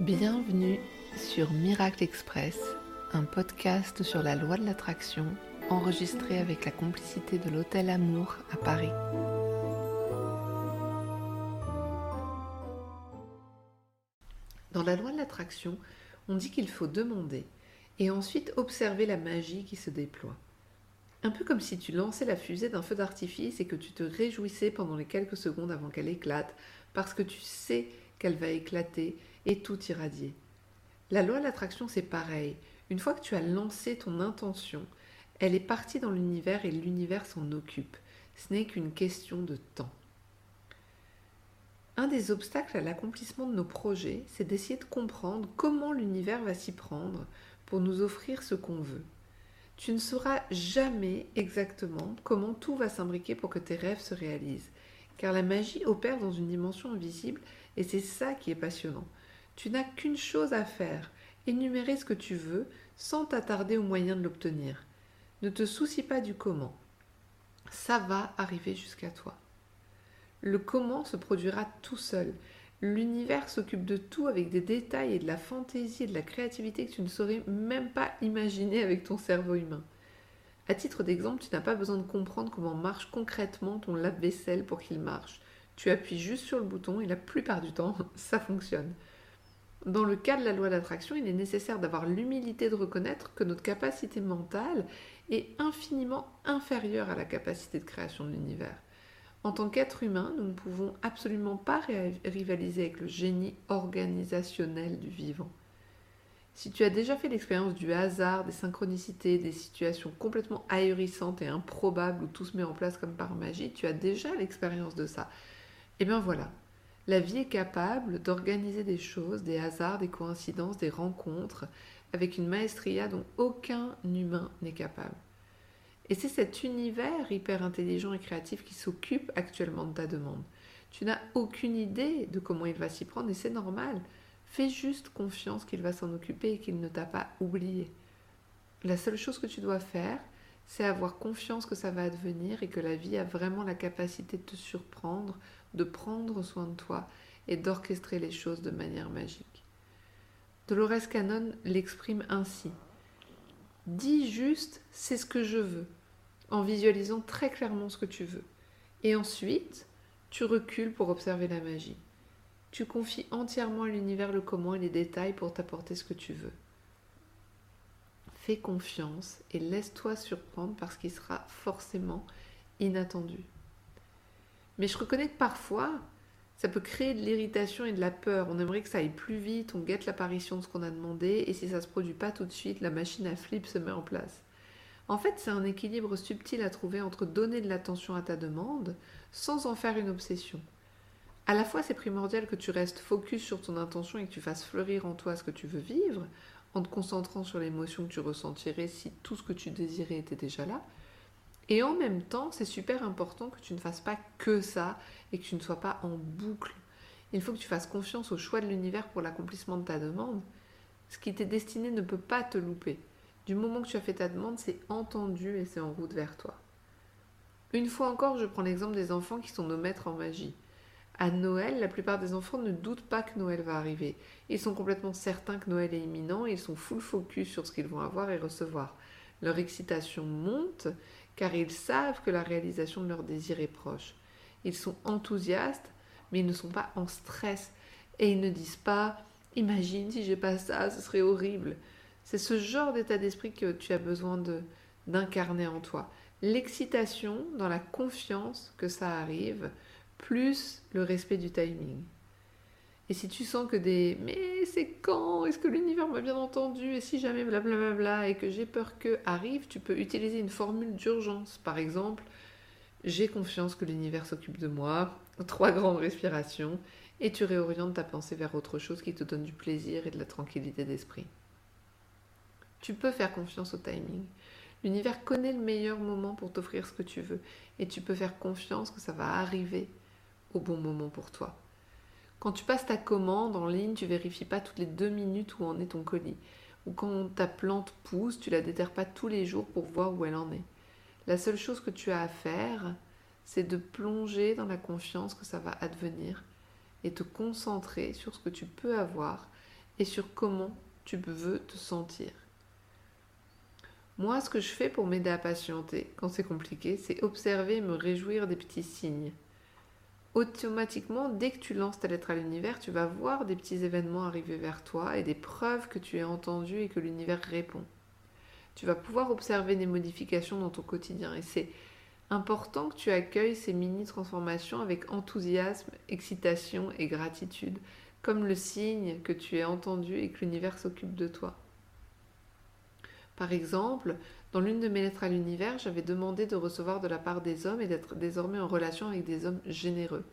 Bienvenue sur Miracle Express, un podcast sur la loi de l'attraction enregistré avec la complicité de l'Hôtel Amour à Paris. Dans la loi de l'attraction, on dit qu'il faut demander et ensuite observer la magie qui se déploie. Un peu comme si tu lançais la fusée d'un feu d'artifice et que tu te réjouissais pendant les quelques secondes avant qu'elle éclate, parce que tu sais qu'elle va éclater et tout irradier. La loi de l'attraction, c'est pareil. Une fois que tu as lancé ton intention, elle est partie dans l'univers et l'univers s'en occupe. Ce n'est qu'une question de temps. Un des obstacles à l'accomplissement de nos projets, c'est d'essayer de comprendre comment l'univers va s'y prendre pour nous offrir ce qu'on veut. Tu ne sauras jamais exactement comment tout va s'imbriquer pour que tes rêves se réalisent, car la magie opère dans une dimension invisible et c'est ça qui est passionnant. Tu n'as qu'une chose à faire, énumérer ce que tu veux sans t'attarder aux moyens de l'obtenir. Ne te soucie pas du comment. Ça va arriver jusqu'à toi. Le comment se produira tout seul. L'univers s'occupe de tout avec des détails et de la fantaisie et de la créativité que tu ne saurais même pas imaginer avec ton cerveau humain. À titre d'exemple, tu n'as pas besoin de comprendre comment marche concrètement ton lave-vaisselle pour qu'il marche. Tu appuies juste sur le bouton et la plupart du temps, ça fonctionne. Dans le cas de la loi d'attraction, il est nécessaire d'avoir l'humilité de reconnaître que notre capacité mentale est infiniment inférieure à la capacité de création de l'univers. En tant qu'être humain, nous ne pouvons absolument pas rivaliser avec le génie organisationnel du vivant. Si tu as déjà fait l'expérience du hasard, des synchronicités, des situations complètement ahurissantes et improbables où tout se met en place comme par magie, tu as déjà l'expérience de ça. Et eh bien voilà, la vie est capable d'organiser des choses, des hasards, des coïncidences, des rencontres, avec une maestria dont aucun humain n'est capable. Et c'est cet univers hyper intelligent et créatif qui s'occupe actuellement de ta demande. Tu n'as aucune idée de comment il va s'y prendre et c'est normal. Fais juste confiance qu'il va s'en occuper et qu'il ne t'a pas oublié. La seule chose que tu dois faire, c'est avoir confiance que ça va advenir et que la vie a vraiment la capacité de te surprendre, de prendre soin de toi et d'orchestrer les choses de manière magique. Dolores Cannon l'exprime ainsi. Dis juste c'est ce que je veux en visualisant très clairement ce que tu veux. Et ensuite, tu recules pour observer la magie. Tu confies entièrement à l'univers le comment et les détails pour t'apporter ce que tu veux. Fais confiance et laisse-toi surprendre parce qu'il sera forcément inattendu. Mais je reconnais que parfois, ça peut créer de l'irritation et de la peur. On aimerait que ça aille plus vite, on guette l'apparition de ce qu'on a demandé, et si ça ne se produit pas tout de suite, la machine à flip se met en place. En fait, c'est un équilibre subtil à trouver entre donner de l'attention à ta demande sans en faire une obsession. À la fois, c'est primordial que tu restes focus sur ton intention et que tu fasses fleurir en toi ce que tu veux vivre, en te concentrant sur l'émotion que tu ressentirais si tout ce que tu désirais était déjà là. Et en même temps, c'est super important que tu ne fasses pas que ça et que tu ne sois pas en boucle. Il faut que tu fasses confiance au choix de l'univers pour l'accomplissement de ta demande. Ce qui t'est destiné ne peut pas te louper. Du moment que tu as fait ta demande, c'est entendu et c'est en route vers toi. Une fois encore, je prends l'exemple des enfants qui sont nos maîtres en magie. À Noël, la plupart des enfants ne doutent pas que Noël va arriver. Ils sont complètement certains que Noël est imminent et ils sont full focus sur ce qu'ils vont avoir et recevoir. Leur excitation monte car ils savent que la réalisation de leur désir est proche. Ils sont enthousiastes, mais ils ne sont pas en stress et ils ne disent pas Imagine si j'ai pas ça, ce serait horrible. C'est ce genre d'état d'esprit que tu as besoin d'incarner en toi. L'excitation dans la confiance que ça arrive, plus le respect du timing. Et si tu sens que des mais c'est quand? Est-ce que l'univers m'a bien entendu? Et si jamais blablabla et que j'ai peur que arrive, tu peux utiliser une formule d'urgence. Par exemple, j'ai confiance que l'univers s'occupe de moi, trois grandes respirations, et tu réorientes ta pensée vers autre chose qui te donne du plaisir et de la tranquillité d'esprit. Tu peux faire confiance au timing. L'univers connaît le meilleur moment pour t'offrir ce que tu veux et tu peux faire confiance que ça va arriver au bon moment pour toi. Quand tu passes ta commande en ligne, tu vérifies pas toutes les deux minutes où en est ton colis. Ou quand ta plante pousse, tu la déterres pas tous les jours pour voir où elle en est. La seule chose que tu as à faire, c'est de plonger dans la confiance que ça va advenir et te concentrer sur ce que tu peux avoir et sur comment tu veux te sentir. Moi, ce que je fais pour m'aider à patienter quand c'est compliqué, c'est observer et me réjouir des petits signes. Automatiquement, dès que tu lances ta lettre à l'univers, tu vas voir des petits événements arriver vers toi et des preuves que tu es entendu et que l'univers répond. Tu vas pouvoir observer des modifications dans ton quotidien et c'est important que tu accueilles ces mini-transformations avec enthousiasme, excitation et gratitude, comme le signe que tu es entendu et que l'univers s'occupe de toi. Par exemple, dans l'une de mes lettres à l'univers, j'avais demandé de recevoir de la part des hommes et d'être désormais en relation avec des hommes généreux.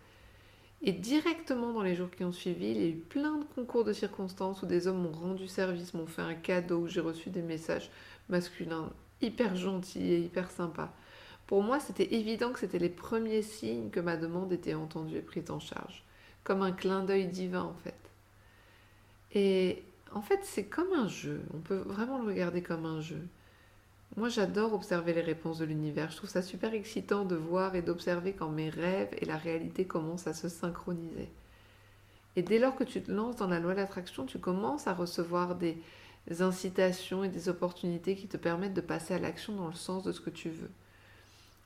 Et directement dans les jours qui ont suivi, il y a eu plein de concours de circonstances où des hommes m'ont rendu service, m'ont fait un cadeau, où j'ai reçu des messages masculins hyper gentils et hyper sympas. Pour moi, c'était évident que c'était les premiers signes que ma demande était entendue et prise en charge, comme un clin d'œil divin en fait. Et en fait, c'est comme un jeu. On peut vraiment le regarder comme un jeu. Moi, j'adore observer les réponses de l'univers. Je trouve ça super excitant de voir et d'observer quand mes rêves et la réalité commencent à se synchroniser. Et dès lors que tu te lances dans la loi de l'attraction, tu commences à recevoir des incitations et des opportunités qui te permettent de passer à l'action dans le sens de ce que tu veux.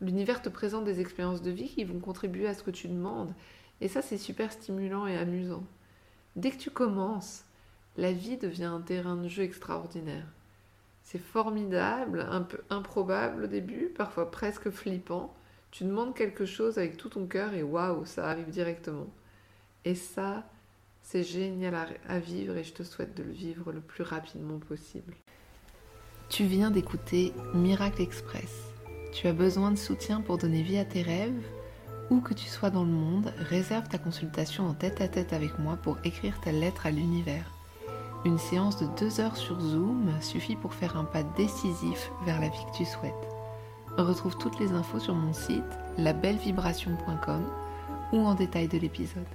L'univers te présente des expériences de vie qui vont contribuer à ce que tu demandes. Et ça, c'est super stimulant et amusant. Dès que tu commences, la vie devient un terrain de jeu extraordinaire. C'est formidable, un peu improbable au début, parfois presque flippant. Tu demandes quelque chose avec tout ton cœur et waouh, ça arrive directement. Et ça, c'est génial à, vivre et je te souhaite de le vivre le plus rapidement possible. Tu viens d'écouter Miracle Express. Tu as besoin de soutien pour donner vie à tes rêves Où que tu sois dans le monde, réserve ta consultation en tête à tête avec moi pour écrire ta lettre à l'univers. Une séance de deux heures sur Zoom suffit pour faire un pas décisif vers la vie que tu souhaites. Retrouve toutes les infos sur mon site labellevibration.com ou en détail de l'épisode.